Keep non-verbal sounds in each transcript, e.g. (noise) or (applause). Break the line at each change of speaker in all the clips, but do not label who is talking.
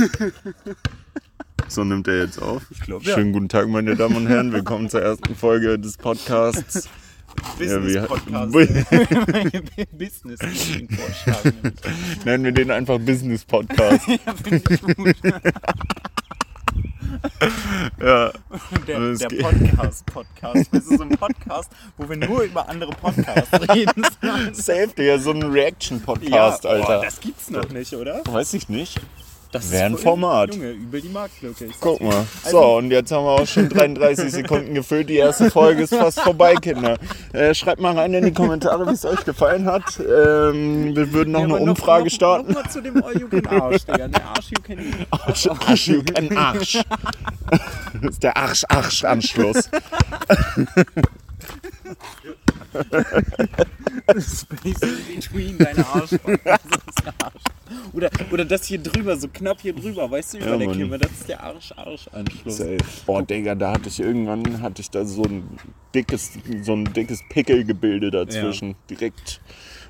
(laughs) So nimmt er jetzt auf.
Ich glaub, ja.
Schönen guten Tag, meine Damen und Herren. Willkommen zur ersten Folge des Podcasts.
Business-Podcast.
Ja,
Business (laughs) vorschlagen. (laughs)
Nennen wir den einfach Business Podcast.
ja, finde ich gut.
Ja.
Der, der Podcast-Podcast. Das ist so ein Podcast, wo wir nur über andere Podcasts reden.
Safe, Digga, so ein Reaction-Podcast,
boah,
Alter.
das gibt's noch nicht, oder?
Weiß ich nicht.
Das
Wär ein Format.
Junge, übel die Marktlücke.
Guck mal.
Also-
So, und jetzt haben wir auch schon 33 Sekunden gefüllt. Die erste Folge ist fast vorbei, Kinder. Äh, schreibt mal rein in die Kommentare, wie es euch gefallen hat. Ähm, wir würden noch
Ja,
eine Umfrage
noch,
starten.
Noch mal zu dem All You Can Arsch, Digga. Der Arsch You Can.
Arsch, Arsch, you can Arsch. Das ist der Arsch-Arsch-Anschluss.
Space in between deine Arsch. Das. Oder, oder das hier drüber, so knapp hier drüber, weißt du, über
Ja,
der. Kimme. Das ist der Arsch-Arsch-Anschluss.
Safe. Boah, Digga, da hatte ich irgendwann hatte ich da so ein dickes, so ein dickes Pickelgebilde dazwischen. Direkt,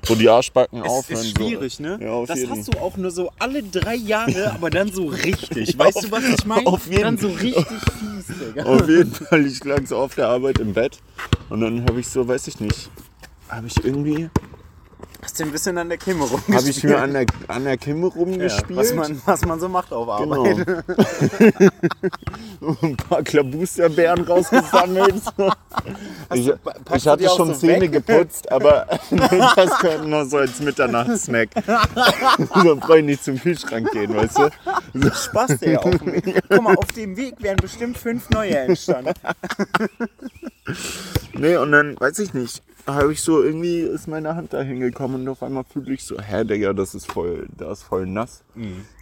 wo die Arschbacken
Es
aufhören.
ist schwierig,
so.
ne?
Ja, auf
das
jeden.
hast du auch nur so alle drei Jahre, aber dann so (laughs) richtig.
Ja,
weißt
auf-
du, was ich meine?
auf jeden-
Dann so richtig fies, Digga.
Auf jeden Fall, ich lag so auf der Arbeit im Bett und dann habe ich so, weiß ich nicht, habe ich irgendwie,
Hast du ein bisschen an der Kimme rumgespielt?
habe ich mir an der, an der Kimme
ja,
rumgespielt.
was, man, was man so macht auf
Genau. (laughs)
Arbeit.
ein paar Klabusterbeeren rausgesammelt. (laughs) ich,
du-
ich hatte
auch
schon
so
Zähne
weg?
geputzt, aber (laughs) das könnte noch so als Mitternachtssnack. so brauche ich nicht zum Kühlschrank gehen, weißt du?
Spaß, Digga. Auf dem Weg. Guck mal, auf dem Weg wären bestimmt fünf neue entstanden.
Nee, und dann, weiß ich nicht, habe ich so, irgendwie ist meine Hand da hingekommen und auf einmal fühle ich so, hä, Digga, das ist voll, da ist voll nass.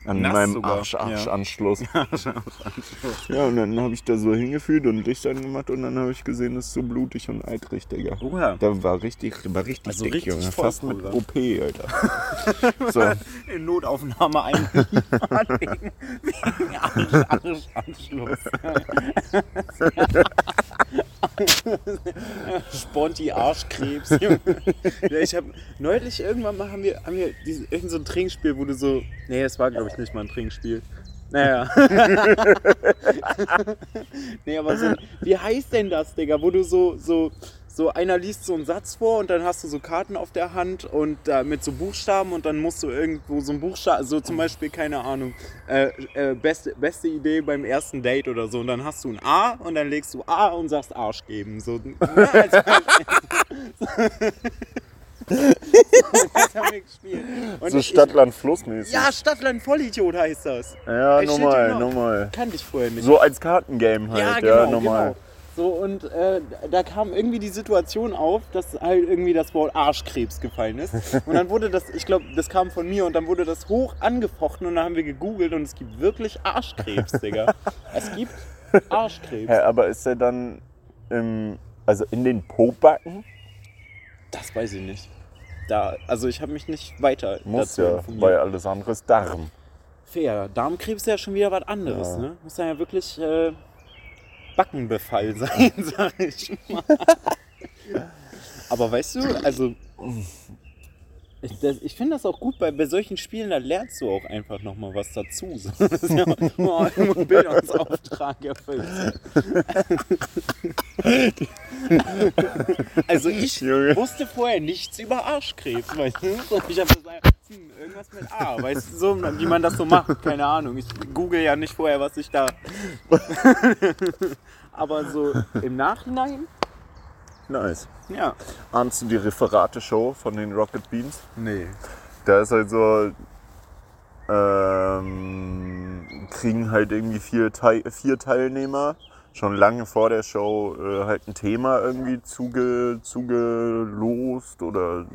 An
Nass
meinem
sogar,
Arsch-Arsch-Anschluss. (laughs) Ja, und dann habe ich da so hingefühlt und Licht angemacht und dann habe ich gesehen, es ist so blutig und eitrig, Digga.
Oha.
Da war richtig, war richtig
Also
dick,
richtig
Junge. Fast mit. OP, Alter. (laughs) so,
In Notaufnahme einliefern (laughs) wegen, wegen Arsch, Arsch, Anschluss. Sponti Arschkrebs. Ja, ich habe neulich irgendwann mal haben wir, haben wir diese, irgend so ein Trinkspiel, wo du so. Nee, es war glaube ich nicht mal ein Trinkspiel. Naja. (laughs) nee, aber so, wie heißt denn das, Digga? Wo du so, so, so einer liest so einen Satz vor und dann hast du so Karten auf der Hand und äh, mit so Buchstaben und dann musst du irgendwo so ein Buchstaben, so zum Beispiel, keine Ahnung, äh, äh, beste, beste Idee beim ersten Date oder so und dann hast du ein A und dann legst du A und sagst Arsch geben. So, ne, das haben wir gespielt. Und
so Stadtland Flussmäßig.
Ja, Stadtland Vollidiot heißt das.
ja normal,
genau.
normal.
Kannte ich vorher nicht.
So als Kartengame halt,
ja,
ja,
genau,
normal.
genau. So, und äh, da kam irgendwie die Situation auf, dass halt irgendwie das Wort Arschkrebs gefallen ist. Und dann wurde das, ich glaube, das kam von mir und dann wurde das hoch angefochten und dann haben wir gegoogelt und es gibt wirklich Arschkrebs, Digga. Es gibt Arschkrebs.
Hä, aber ist der dann im, also in den Pobacken?
Das weiß ich nicht. Da, also ich habe mich nicht weiter
Muss ja,
informiert.
weil alles andere ist Darm.
Fair. Darmkrebs ist ja schon wieder was anderes,
Ja.
ne? Muss ja wirklich äh, Backenbefall sein, (laughs) sag ich mal. Aber weißt du, also. Ich, das- ich finde das auch gut, bei, bei solchen Spielen, da lernst du auch einfach nochmal was dazu. (laughs) So, Das ist ja oh, ein Bildungsauftrag erfüllt. Also ich wusste vorher nichts über Arschkrebs, weißt du? Ich habe gesagt, hm, irgendwas mit A, weißt du, so, wie man das so macht, keine Ahnung. Ich google ja nicht vorher, was ich da... (laughs) Aber so im Nachhinein,
Nice.
ja.
Ahnst du die Referate-Show von den Rocket Beans?
Nee.
Da ist halt so, ähm, kriegen halt irgendwie vier, Teil, vier Teilnehmer schon lange vor der Show äh, halt ein Thema irgendwie zuge, zugelost oder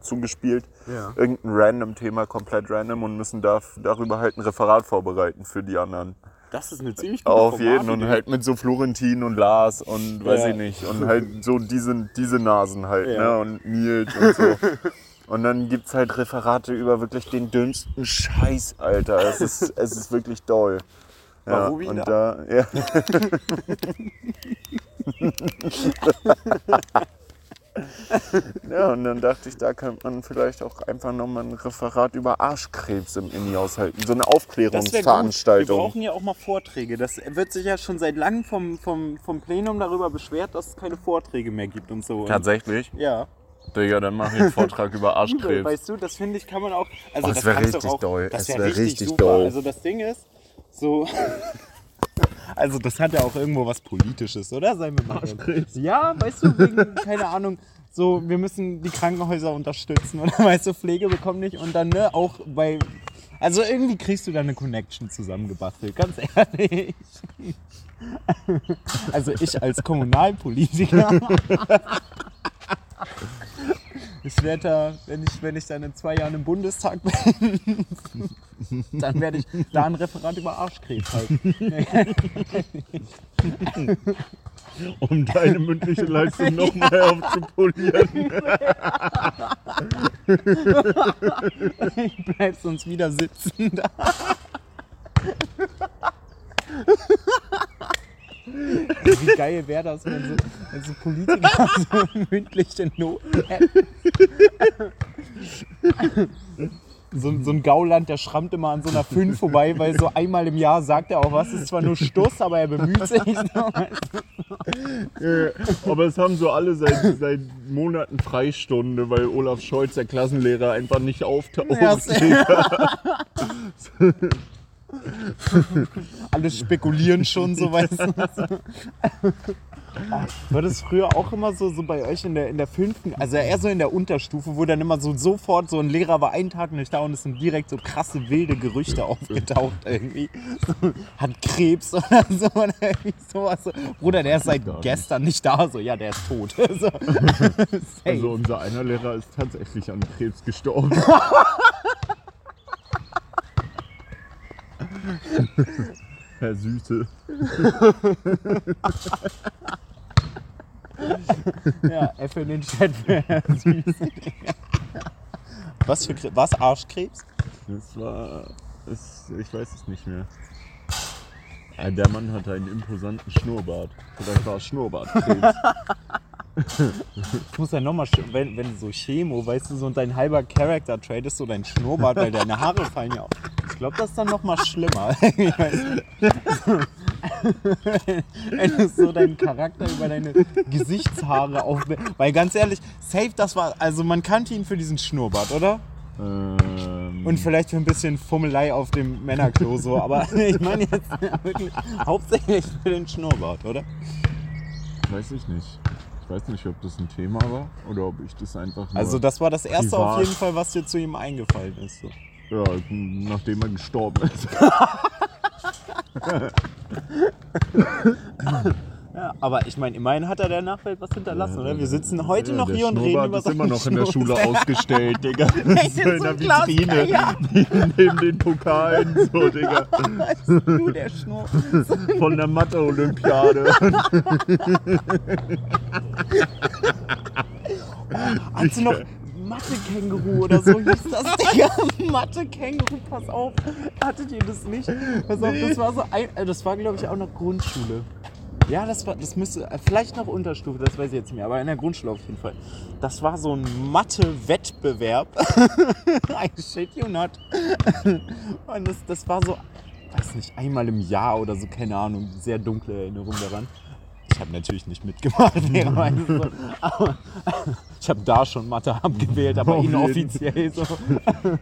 zugespielt.
Ja.
Irgendein random Thema, komplett random und müssen da, darüber halt ein Referat vorbereiten für die anderen.
Das ist eine ziemlich gute
Auf jeden und halt mit so Florentin und Lars und weiß
Ja.
ich nicht. Und halt so diese, diese Nasen halt,
Ja.
ne? Und Nils und so. (laughs) Und dann gibt es halt Referate über wirklich den dünnsten Scheiß, Alter. Es ist, es ist wirklich doll. Ja,
Ruby
und
da?
da, ja. (laughs) Ja, und dann dachte ich, da könnte man vielleicht auch einfach nochmal ein Referat über Arschkrebs im Inni aushalten. So eine
wäre gut. Wir
Aufklärungsveranstaltung.
brauchen ja auch mal Vorträge. Das wird sich ja schon seit langem vom, vom, vom Plenum darüber beschwert, dass es keine Vorträge mehr gibt und so. Und
Tatsächlich?
ja.
Digga, dann mache ich einen Vortrag über (laughs) Arschkrebs.
Weißt du, das finde ich, kann man auch. Also
Oh, es
das
wär
kannst du
richtig
auch,
doll.
Das wäre
wär
richtig,
richtig doll.
Also das Ding ist, so. (laughs) Also das hat ja auch irgendwo was Politisches, oder? Seien wir mal. Ja, weißt du, wegen, keine Ahnung, so, wir müssen die Krankenhäuser unterstützen oder (laughs) weißt du, Pflege bekommen nicht und dann, ne, auch bei. Also irgendwie kriegst du da eine Connection zusammengebastelt, ganz ehrlich. (laughs) Also ich als Kommunalpolitiker. Ich werde da, wenn ich, wenn ich dann in zwei Jahren im Bundestag bin, (laughs) dann werde ich da ein Referat über Arschkrebs halten. (laughs)
Um deine mündliche Leistung nochmal aufzupolieren.
Ich bleib sonst wieder sitzen da. Wie geil wäre das, wenn so, wenn so Politiker (laughs) so mündliche Noten hätten. So, so ein Gauland, der schrammt immer an so einer 5 vorbei, weil so einmal im Jahr sagt er auch was, ist zwar nur Stuss, aber er bemüht sich. (laughs)
Aber es haben so alle seit, seit Monaten Freistunde, weil Olaf Scholz, der Klassenlehrer, einfach nicht auftaucht.
Ja, (laughs) (laughs) Alle spekulieren schon, so weißt du. War das früher auch immer so, so bei euch in der, in der fünften, also eher so in der Unterstufe, wo dann immer so sofort so ein Lehrer war einen Tag nicht da und es sind direkt so krasse wilde Gerüchte aufgetaucht irgendwie. So, hat Krebs oder so oder irgendwie sowas. So, Bruder, der ist seit gestern nicht da, so ja, der ist tot. (laughs) So.
Also unser einer Lehrer ist tatsächlich an Krebs gestorben. (laughs) (laughs) Herr Süße.
Ja, F in den Chat wäre süß. Was für Krebs? Was? Arschkrebs?
Das war. Das, ich weiß es nicht mehr. Ah, Der Mann hatte einen imposanten Schnurrbart. Vielleicht war es Schnurrbartkrebs.
Ich muss ja nochmal, wenn, wenn du so Chemo, weißt du, so und dein halber Character-Trait ist so dein Schnurrbart, weil deine Haare fallen ja auf. Ich glaube, das ist dann nochmal schlimmer. (laughs) Ich weiß nicht. wenn du so deinen Charakter über deine Gesichtshaare auf. Weil ganz ehrlich, safe, das war. Also man kannte ihn für diesen Schnurrbart, oder?
ähm,
Und vielleicht für ein bisschen Fummelei auf dem Männerklo so, aber (laughs) ich meine jetzt wirklich hauptsächlich für den Schnurrbart, oder?
weiß ich nicht. Ich weiß nicht, ob das ein Thema war oder ob ich das einfach nur.
Also das war das erste auf jeden Fall, was dir zu ihm eingefallen ist. So.
Ja, nachdem er gestorben ist.
Ja, aber ich meine, immerhin hat er der Nachwelt was hinterlassen, oder? Wir sitzen heute
Ja,
noch hier und reden über
ist immer noch in der Schule ausgestellt, (laughs) Digga.
Echt, (laughs)
so
in
der Vitrine.
Ja.
Neben den Pokalen, so, Digga.
Du, der Schnur.
Von der Mathe-Olympiade. (laughs)
Hast du noch Mathe-Känguru oder so hieß das, (laughs) Digga? Mathe-Känguru, pass auf. Hattet ihr das nicht? Pass auf, das war so ein, äh, das war glaube ich auch noch Grundschule. Ja, das war, das müsste, äh, vielleicht noch Unterstufe, das weiß ich jetzt nicht mehr, aber in der Grundschule auf jeden Fall. Das war so ein Mathe-Wettbewerb. (laughs) I shit you not. Und das, das war so, weiß nicht, einmal im Jahr oder so, keine Ahnung, sehr dunkle Erinnerung daran. Ich habe natürlich nicht mitgemacht, (laughs) aber ich habe da schon Mathe abgewählt, aber (laughs)
Auf
inoffiziell so.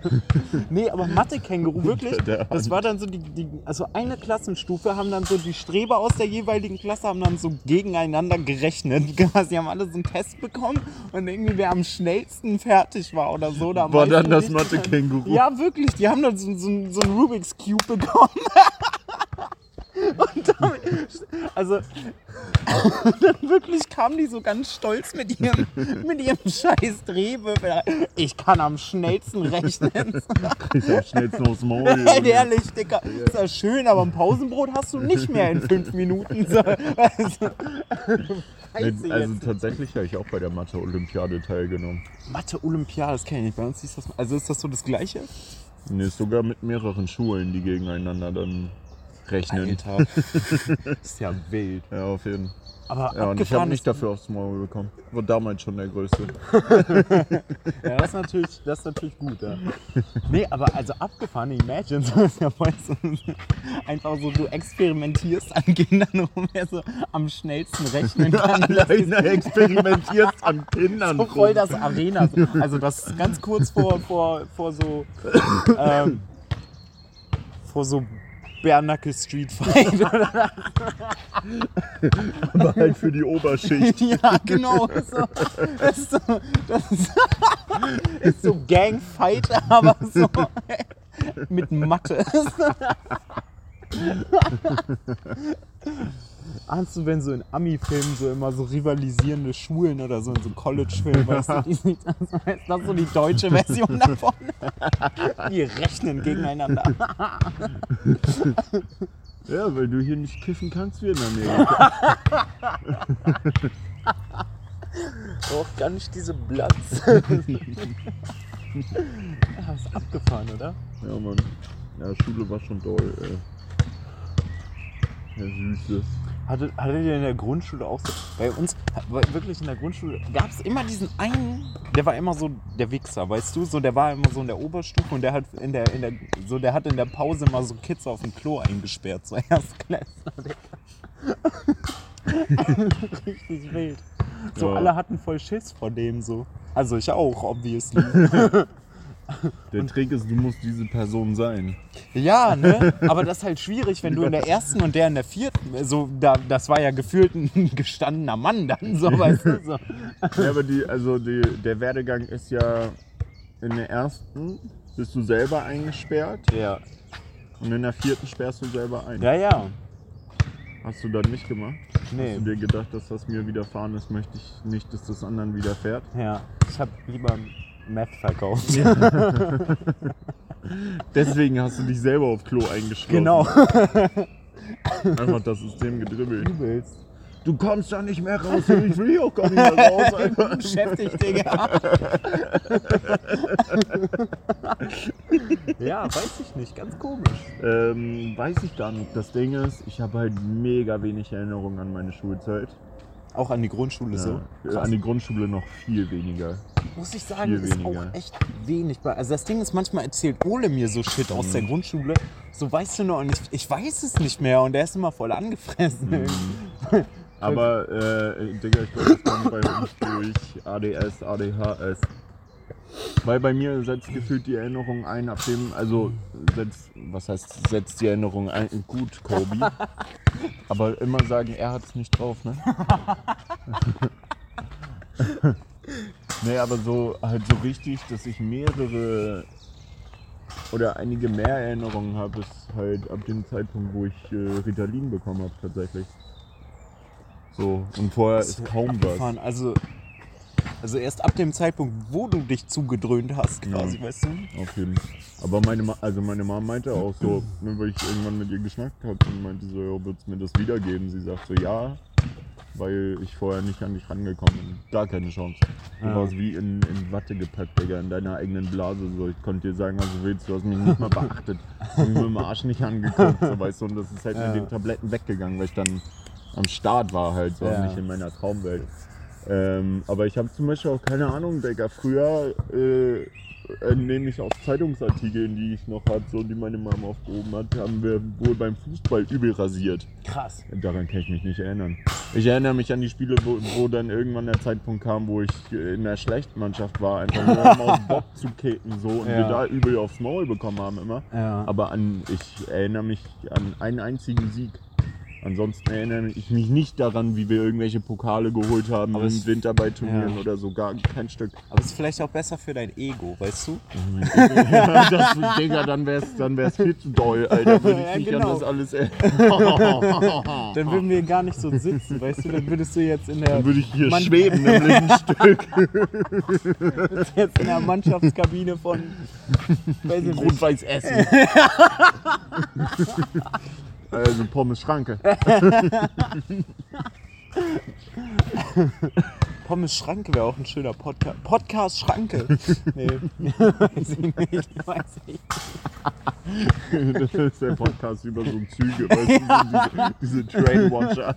(laughs) nee, aber Mathe-Känguru, wirklich, das war dann so die, die, also eine Klassenstufe haben dann so die Streber aus der jeweiligen Klasse haben dann so gegeneinander gerechnet. Quasi haben alle so einen Test bekommen und irgendwie wer am schnellsten fertig war oder so. Da
War dann das Mathe-Känguru.
Ja, wirklich, die haben dann so, so, so einen Rubik's Cube bekommen. Und damit, also, dann wirklich kamen die so ganz stolz mit ihrem, mit ihrem scheiß Drehwürfel. Ich kann am schnellsten rechnen.
Ich hab schnellst aus dem Maul. (laughs)
Ehrlich, Dicker. Ist ja schön, aber ein Pausenbrot hast du nicht mehr in fünf Minuten. So, also,
Also
jetzt.
tatsächlich habe ich auch bei der Mathe-Olympiade teilgenommen.
Mathe-Olympiade, das kenne ich nicht. Bei uns ist das, also ist das so das Gleiche?
Nee, sogar mit mehreren Schulen, die gegeneinander dann rechnen.
Alter. (laughs) ist ja wild.
Ja, auf jeden Fall.
Aber
Ja, und ich habe nicht dafür aufs Maul bekommen. War damals schon der Größte. (laughs)
Ja, das ist natürlich, das ist natürlich gut, ja. Nee, aber also abgefahren, imagine, (laughs) so ist ja voll so, einfach so, du experimentierst an Kindern rum, wer so am schnellsten rechnen kann.
Alleine experimentierst an Kindern.
so voll das Arena. Also das ist ganz kurz vor, vor, vor so ähm, vor so Bernacke Street Fight. (laughs)
Aber halt für die Oberschicht. (laughs)
ja, genau. So, das ist so, das ist, (laughs) ist so Gangfight, aber so mit Mathe. Ahnst du, wenn so in Ami-Filmen so immer so rivalisierende Schulen oder so in so College-Filmen, weißt du, die sind, das ist das so die deutsche Version davon. (laughs) Die rechnen gegeneinander. (laughs)
Ja, weil du hier nicht kiffen kannst wie in Amerika. (laughs)
Braucht gar nicht diese Blatz. ja, ist abgefahren, oder?
Ja, Mann. Ja, Schule war schon doll, ey. Ja, Süßes.
Hattet, hattet ihr in der Grundschule auch so? Bei uns, wirklich in der Grundschule, gab es immer diesen einen, der war immer so der Wichser, weißt du? So, der war immer so in der Oberstufe und der hat in der, in der, so, der hat in der Pause mal so Kids auf dem Klo eingesperrt, so (laughs) Erstklässler. (laughs) Richtig wild. So,
Ja.
alle hatten voll Schiss vor dem so. Also ich auch, obviously. (laughs)
Der Trick ist, du musst diese Person sein.
Ja, ne? Aber das ist halt schwierig, wenn du in der ersten und der in der vierten, so, da, das war ja gefühlt ein (laughs) gestandener Mann dann, so, weißt du? So.
Ja, aber die, also die, der Werdegang ist ja in der ersten bist du selber eingesperrt
Ja.
und in der vierten sperrst du selber ein.
Ja, ja.
Hast du dann nicht gemacht?
Nee.
Hast du dir gedacht, dass das mir widerfahren ist, möchte ich nicht, dass das anderen widerfährt?
Ja. Ich habe lieber Meth verkauft. (laughs)
Deswegen hast du dich selber auf Klo eingeschlossen.
Genau. (laughs)
Einfach das System gedribbelt.
Übelst.
Du kommst da nicht mehr raus, ich will hier auch gar nicht mehr raus, (laughs) Alter.
Beschäftigt, Digga. ja, weiß ich nicht. Ganz komisch.
Ähm, weiß ich gar nicht. Das Ding ist, ich habe halt mega wenig Erinnerungen an meine Schulzeit.
Auch an die Grundschule so.
Ja. Äh,
Krass.
An die Grundschule noch viel weniger.
Muss ich sagen,
Viel
ist
weniger.
auch echt wenig. Also das Ding ist, manchmal erzählt Ole mir so Shit aus
Mhm.
der Grundschule. So weißt du noch, und ich, ich weiß es nicht mehr und der ist immer voll angefressen.
Mhm. (laughs) Aber, äh, Digga, ich glaube, das kommt bei uns durch ADS, ADHS. Weil bei mir setzt gefühlt die Erinnerung ein, ab dem, also, setzt, was heißt, setzt die Erinnerung ein, gut, Kobe. Aber immer sagen, er hat es nicht drauf, ne? (laughs) nee, aber so, halt so richtig, dass ich mehrere oder einige mehr Erinnerungen habe, ist halt ab dem Zeitpunkt, wo ich äh, Ritalin bekommen habe, tatsächlich. So, und vorher ist kaum was.
Also, also erst ab dem Zeitpunkt, wo du dich zugedröhnt hast, quasi,
Ja.
weißt du?
Auf jeden Fall. Aber meine, Ma also meine Mama meinte auch so, weil ich irgendwann mit ihr geschnackt habe und meinte so, ja, würdest du mir das wiedergeben? Sie sagt so, ja, weil ich vorher nicht an dich rangekommen bin. Gar keine Chance. Du
Ja.
warst wie in, in Watte gepackt, Digga, in deiner eigenen Blase. So, ich konnte dir sagen, was du willst, du hast mich nicht mal beachtet. Du hast mir mit dem Arsch nicht angeguckt, so, weißt du, und das ist halt
Ja.
mit den Tabletten weggegangen, weil ich dann am Start war halt, so
Ja.
nicht in meiner Traumwelt. Ähm, aber ich habe zum Beispiel auch keine Ahnung, Digga. Früher äh, äh, nehme ich aus Zeitungsartikeln, die ich noch hatte, so die meine Mama aufgehoben hat, haben wir wohl beim Fußball übel rasiert.
Krass.
Daran kann ich mich nicht erinnern. Ich erinnere mich an die Spiele, wo, wo dann irgendwann der Zeitpunkt kam, wo ich in der schlechten Mannschaft war, einfach nur um auf Bock zu kicken so und
Ja.
wir da übel aufs Maul bekommen haben immer.
Ja.
Aber an, ich erinnere mich an einen einzigen Sieg. Ansonsten erinnere ich mich nicht daran, wie wir irgendwelche Pokale geholt haben
Aber
im
es-
Winter bei Turnieren
ja.
oder so, gar kein Stück.
Aber ist vielleicht auch besser für dein Ego, weißt du? (laughs)
ja, das, Digga, dann wär's, dann wär's viel zu doll, Alter. (laughs) Würde ich
Ja, genau.
an das alles. (laughs)
Dann würden wir gar nicht so sitzen, weißt du? Dann würdest du jetzt in der,
Dann würde ich hier
Mann-
schweben, nämlich ein Stück.
jetzt in der Mannschaftskabine von weiß ich nicht,
Rot-Weiß essen. Also Pommes Schranke. (laughs) (laughs)
Pommes Schranke wäre auch ein schöner Podcast. Podcast Schranke. (laughs) Nee, weiß ich nicht. Weiß ich nicht. (laughs)
Das ist der Podcast über so Züge, weißt du, diese, diese Trainwatcher.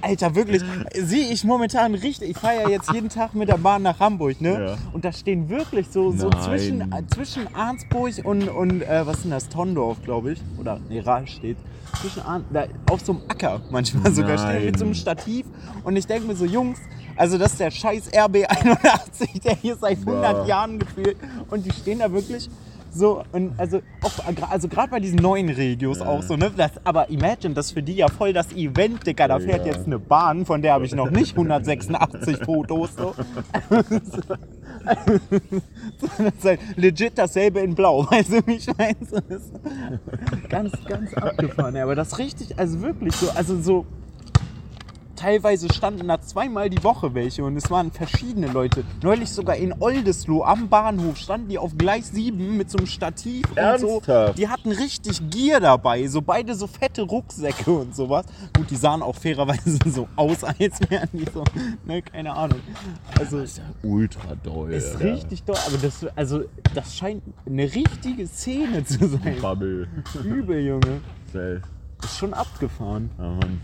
Alter, wirklich, sehe ich momentan richtig. Ich fahre ja jetzt jeden Tag mit der Bahn nach Hamburg, ne?
Ja.
Und da stehen wirklich so, so
Nein.
zwischen, zwischen Arnsburg und, und äh, was ist denn das? Tondorf, glaube ich. Oder, nee, Rahl steht. Zwischen Arn, da, auf so einem Acker manchmal sogar
Nein.
stehen mit so einem Stativ. Und ich denke mir so, Jungs, also das ist der scheiß RB81, der hier seit 100
Boah.
Jahren gefühlt. Und die stehen da wirklich so, und also auch, also gerade bei diesen neuen Regios auch so, ne? Das, aber imagine, das ist für die ja voll das Event, Digga. Da fährt
Ja.
jetzt eine Bahn, von der habe ich noch nicht 186 (laughs) Fotos. So. das ist halt legit dasselbe in Blau, (laughs) weißt du, wie? So, das ist ganz, ganz abgefahren. ey. Aber das richtig, also wirklich so, also so. Teilweise standen da zweimal die Woche welche und es waren verschiedene Leute. Neulich sogar in Oldesloe am Bahnhof standen die auf Gleis 7 mit so einem Stativ und so.
Ernsthaft?
Die hatten richtig Gier dabei, so beide so fette Rucksäcke und sowas. Gut, die sahen auch fairerweise so aus, als wären die so, ne, keine Ahnung. Also
Ultra doll.
ist
Alter.
richtig toll, aber das, also, das scheint eine richtige Szene zu sein.
Bubble.
Übel, Junge.
Safe.
Ist schon abgefahren.
Ja, Mann.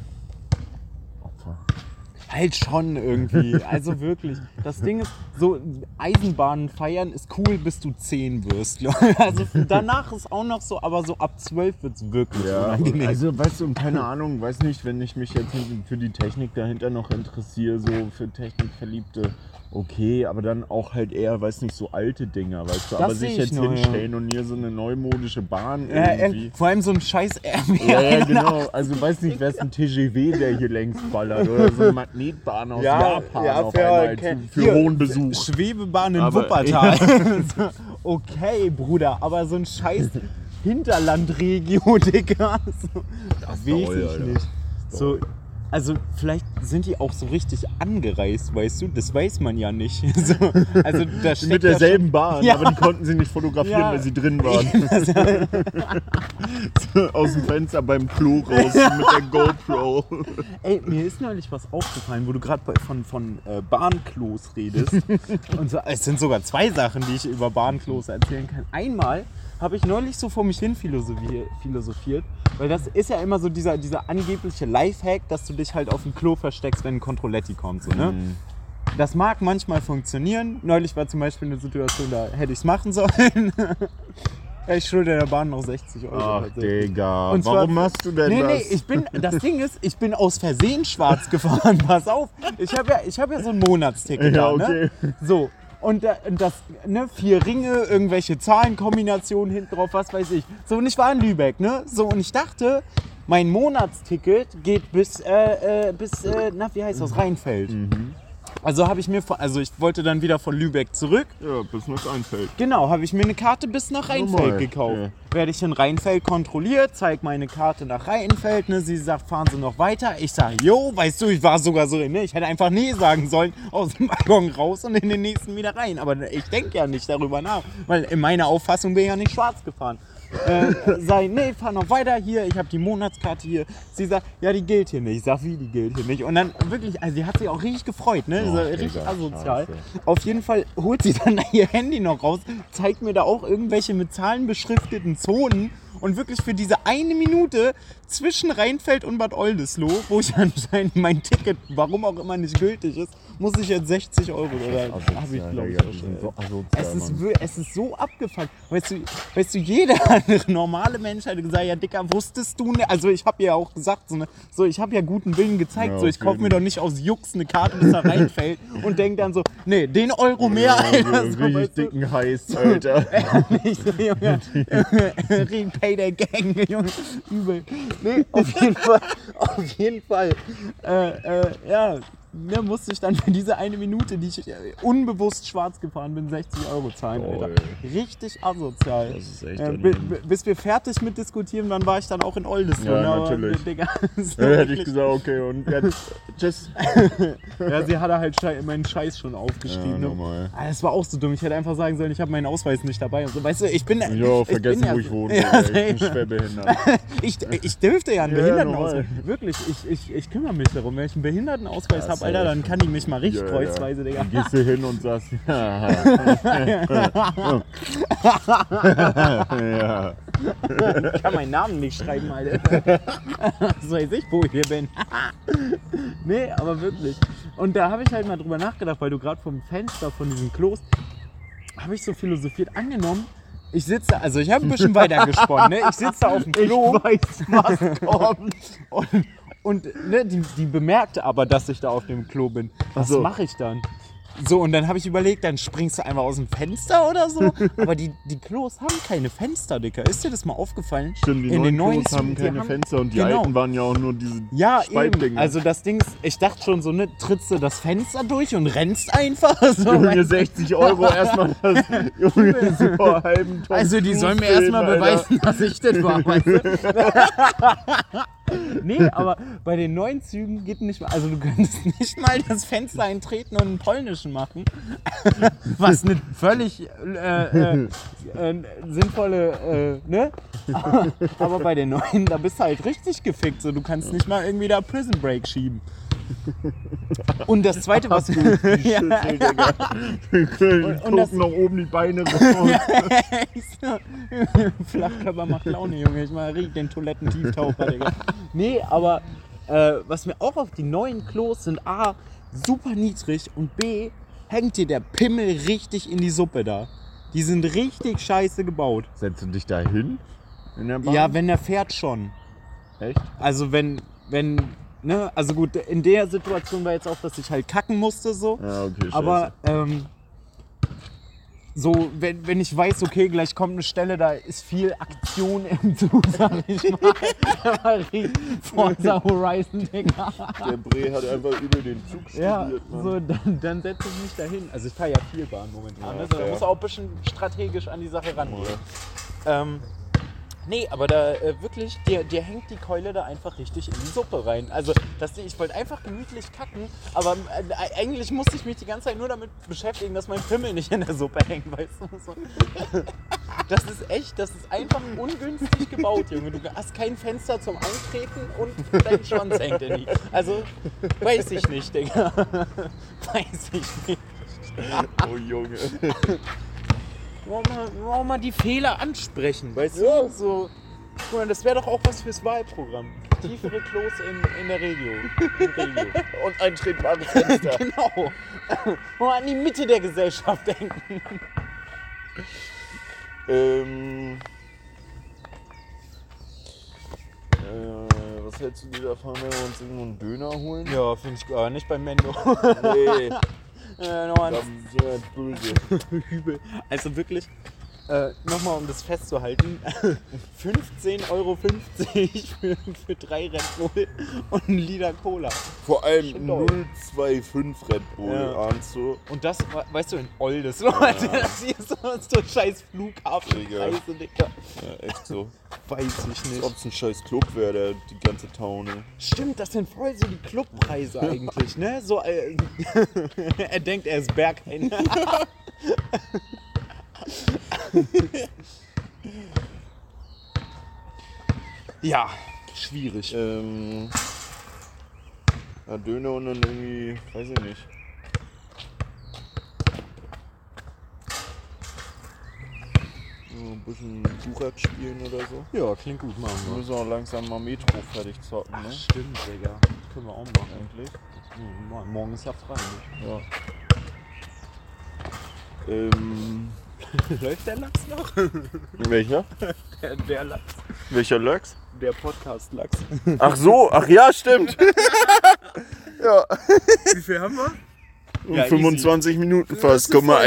Halt schon irgendwie. (laughs) Also wirklich. Das Ding ist, so Eisenbahnen feiern ist cool, bis du 10 wirst. Also danach ist auch noch so, aber so ab 12 wird es wirklich
Ja,
unangenehm.
also weißt du, keine Ahnung, weiß nicht, wenn ich mich jetzt für die Technik dahinter noch interessiere, so für Technikverliebte, okay, aber dann auch halt eher, weiß nicht, so alte Dinger, weißt du,
Das
aber sich
ich
jetzt
ja.
hinstellen und hier so eine neumodische Bahn
ja,
irgendwie.
äh, vor allem so ein scheiß RB.
Ja, ja, genau. Also weiß nicht, wer ist ein TGW, der hier längst ballert oder so eine Magnetbahn aus Japan auf einmal
okay.
für
Hier,
hohen Besuch.
Schwebebahn in
Aber-
Wuppertal. (laughs) okay, Bruder, aber so ein scheiß Hinterlandregio, (laughs) Digga. So,
Das ist
weiß ich nicht. So, also vielleicht sind die auch so richtig angereist, weißt du? Das weiß man ja nicht. (laughs) So, also da steckt
Mit
ja
derselben Bahn,
Ja.
aber die konnten sie nicht fotografieren,
Ja.
weil sie drin waren. (laughs) So Aus dem Fenster beim Klo raus mit der GoPro.
Ey, mir ist neulich was aufgefallen, wo du gerade von, von äh, Bahnklos redest. (laughs) Und so, es sind sogar zwei Sachen, die ich über Bahnklos erzählen kann. Einmal habe ich neulich so vor mich hin philosophi- philosophiert, weil das ist ja immer so dieser, dieser angebliche Lifehack, dass du dich halt auf dem Klo versteckst, wenn ein Kontrolletti kommt. So, ne? Das mag manchmal funktionieren. Neulich war zum Beispiel eine Situation, da hätte ich es machen sollen. (laughs) ich schulde der Bahn noch 60 Euro.
Ach. Digga.
Und zwar-
Warum machst du denn
Nee,
das?
nee, ich bin, das Ding ist, ich bin aus Versehen schwarz (laughs) gefahren. Pass auf. Ich habe ja, ich hab ja so ein Monatsticket
Ja,
da, ne? So. Und da- und das, ne, vier Ringe, irgendwelche Zahlenkombinationen hinten drauf, was weiß ich. So, und ich war in Lübeck, ne? So, und ich dachte, mein Monatsticket geht bis, äh, äh, bis, äh, na, wie heißt das, Rheinfeld.
Mhm.
Also habe ich mir, von, also ich wollte dann wieder von Lübeck zurück.
ja, bis das einfällt.
Genau, habe ich mir eine Karte bis nach Rheinfeld
Normal,
gekauft.
ja.
Werde ich in Rheinfeld kontrolliert, zeig meine Karte nach Rheinfeld, ne? sie sagt, fahren Sie noch weiter. Ich sage, jo, weißt du, ich war sogar so, ne? ich hätte einfach nee sagen sollen, aus dem Waggon raus und in den nächsten wieder rein. Aber ich denke ja nicht darüber nach, weil in meiner Auffassung bin ich ja nicht schwarz gefahren. Äh, sei, nee, fahr noch weiter hier, ich habe die Monatskarte hier. Sie sagt, ja, die gilt hier nicht. Ich sag, wie, die gilt hier nicht? Und dann wirklich, also sie hat sich auch richtig gefreut, ne?
Oh,
so,
Digga,
richtig asozial.
scheiße.
Auf jeden Fall holt sie dann (laughs) ihr Handy noch raus, zeigt mir da auch irgendwelche mit Zahlen beschrifteten Zonen und wirklich für diese eine Minute zwischen Rheinfeld und Bad Oldesloe, wo ich (laughs) anscheinend mein Ticket, warum auch immer nicht gültig ist, muss ich jetzt 60 Euro oder habe ich glaube ich
so asozial,
Es ist, es ist so abgefuckt. Weißt du, weißt du, jeder (laughs) andere normale Mensch hätte gesagt, ja Dicker, wusstest du ne? Also ich habe ja auch gesagt, so, ne, so ich habe ja guten Willen gezeigt,
Ja,
so ich
auf
kaufe mir doch nicht aus Jux eine Karte bis da reinfällt und denk dann so, nee, den Euro mehr, Alter. So,
Richtig
weißt du?
dicken Heiß, Alter. (laughs)
Nicht so, Junge. Der Gang, Junge. Übel. Nee, auf (laughs) jeden Fall. Auf jeden Fall. Äh, äh, ja, ne, musste ich dann für diese eine Minute, die ich äh, unbewusst schwarz gefahren bin, 60 Euro zahlen, Alter.
Toll.
Richtig asozial.
Das ist echt
Äh, bis wir fertig mit diskutieren, dann war ich dann auch in Oldesloe.
Ja,
ne, aber,
natürlich. (laughs)
Digga, so
Da hätte ich gesagt, okay, und jetzt tschüss. (laughs)
ja, sie hatte halt meinen Scheiß schon aufgeschrieben.
Ja,
ne?
normal.
Ah, Das war auch so dumm. Ich hätte einfach sagen sollen, ich habe meinen Ausweis nicht dabei. So. Weißt du, ich bin.
Jo,
ich
vergessen,
bin ja,
wo ich wohne. (laughs)
Ja,
Alter. ich bin schwerbehindert.
ich, ich dürfte ja einen
Ja,
Behindertenausweis.
normal.
Wirklich, ich, ich, ich kümmere mich darum. Wenn ich einen Behindertenausweis
Ja,
habe, Alter, dann kann die mich mal richtig
Ja,
kreuzweise,
ja.
Digga.
Dann gehst du hin und sagst, (laughs) ja. (laughs) ja.
ich kann meinen Namen nicht schreiben, Alter. Was weiß ich, wo ich hier bin. (laughs) nee, aber wirklich. Und da habe ich halt mal drüber nachgedacht, weil du gerade vom Fenster von diesem Klos, habe ich so philosophiert angenommen. Ich sitze, also ich habe ein bisschen weiter gesponnen, ne? Ich sitze auf dem Klo.
weiß, was kommt.
Und, und ne, die, die bemerkte aber, dass ich da auf dem Klo bin. Was
so.
mache ich dann? So, und dann habe ich überlegt, dann springst du einfach aus dem Fenster oder so. (laughs) Aber die, die Klos haben keine Fenster, Dicker. Ist dir das mal aufgefallen?
Stimmt, die
In den
neuen
neuen
Klos haben keine
haben-
Fenster und die
Genau.
alten waren ja auch nur diese
Ja, eben.
Spaltdinger.
Also das Ding ist, ich dachte schon so, ne, trittst du das Fenster durch und rennst einfach. (laughs) So,
Junge, 60 Euro erstmal das (laughs) Junge, so halben
Also die sollen mir erstmal beweisen, dass ich das war, weißt du? (laughs) nee, aber bei den neuen Zügen geht nicht mal, also du könntest (laughs) nicht mal das Fenster eintreten und einen polnischen machen, (laughs) was eine völlig äh, äh, äh, sinnvolle, äh, ne? Aber bei den neuen, da bist du halt richtig gefickt, so du kannst nicht mal irgendwie da Prison Break schieben. (laughs) Und das zweite, was (laughs) ja.
Wir können
Und- und das-
noch oben die Beine raus. (laughs)
Flachkörper macht Laune, Junge. Ich mal riech den Toilettentieftaucher, Digga. Nee, aber äh, was mir auch auf die neuen Klos sind, A, super niedrig und B, hängt dir der Pimmel richtig in die Suppe da. Die sind richtig scheiße gebaut.
Setzt du dich da hin?
Ja, wenn der fährt schon.
Echt?
Also wenn, wenn, ne, also gut, in der Situation war jetzt auch, dass ich halt kacken musste so.
Ja, okay, scheiße.
Aber ähm, so, wenn, wenn ich weiß, okay, gleich kommt eine Stelle, da ist viel Aktion (laughs) im Zug, sag ich mal. Aber Forza Horizon, Digga.
der Bre hat einfach über den Zug
Ja,
studiert, Mann.
so, dann, dann setze ich mich dahin. Also ich fahre ja viel Bahn momentan.
Ja,
ne? so, da muss auch ein bisschen strategisch an die Sache rangehen. Ähm, nee, aber da äh, wirklich, dir, dir hängt die Keule da einfach richtig in die Suppe rein. Also, das, ich wollte einfach gemütlich kacken, aber äh, eigentlich musste ich mich die ganze Zeit nur damit beschäftigen, dass mein Pimmel nicht in der Suppe hängt, weißt du? So. (laughs) Das ist echt, das ist einfach ungünstig gebaut, Junge. Du hast kein Fenster zum Eintreten und dein Schwanz hängt in die. Also, weiß ich nicht, Digga. (laughs) Weiß ich nicht.
Oh Junge.
Warum mal, warum mal die Fehler ansprechen, weißt du? So, guck mal, das wäre doch auch was fürs Wahlprogramm. Tiefere Klos in, in der Region. Regio. (laughs)
Und ein tretbares Fenster. (laughs)
Genau. Mal an die Mitte der Gesellschaft denken.
ähm. Äh, was hältst du dir davon, wenn wir uns irgendwo einen Döner holen?
Ja, finde ich gar nicht beim Mendo.
Nee, (laughs)
äh, nochmal
das ist böse. (laughs)
Übel. Also wirklich, äh, nochmal um das festzuhalten, (laughs) 15,50 Euro für, für drei Red Bull und ein Liter Cola.
Vor allem
Schon doll.
025 Red Bull,
Ja.
ahnst du?
Und das, weißt du, in Oldes, (laughs) Leute, das hier ist so, so scheiß Flughafenpreise, Digga.
Ja, echt so.
Weiß ich
Als
nicht.
ob es ein scheiß Club wäre, der die ganze Taune.
Stimmt, das sind voll so die Clubpreise (laughs) eigentlich, ne? So, äh, er denkt, er ist Berghain. (laughs) ja, schwierig.
Ähm. Ja, Döner und dann irgendwie, weiß ich nicht. So ein bisschen Burak spielen oder so.
Ja, klingt gut, machen
Wir müssen auch langsam mal Metro fertig zocken, ne?
Stimmt, Digga. Können wir auch machen.
Eigentlich.
Hm, Morgen ist ja frei.
Ja. Ähm. (laughs)
Läuft der Lachs noch?
Welcher?
Der, der Lachs.
Welcher Lachs?
Der Podcast-Lachs.
Ach so, ach ja, stimmt. (laughs) ja.
Wie viel haben wir?
Um
Ja, easy.
25 Minuten
Das
fast. Guck mal,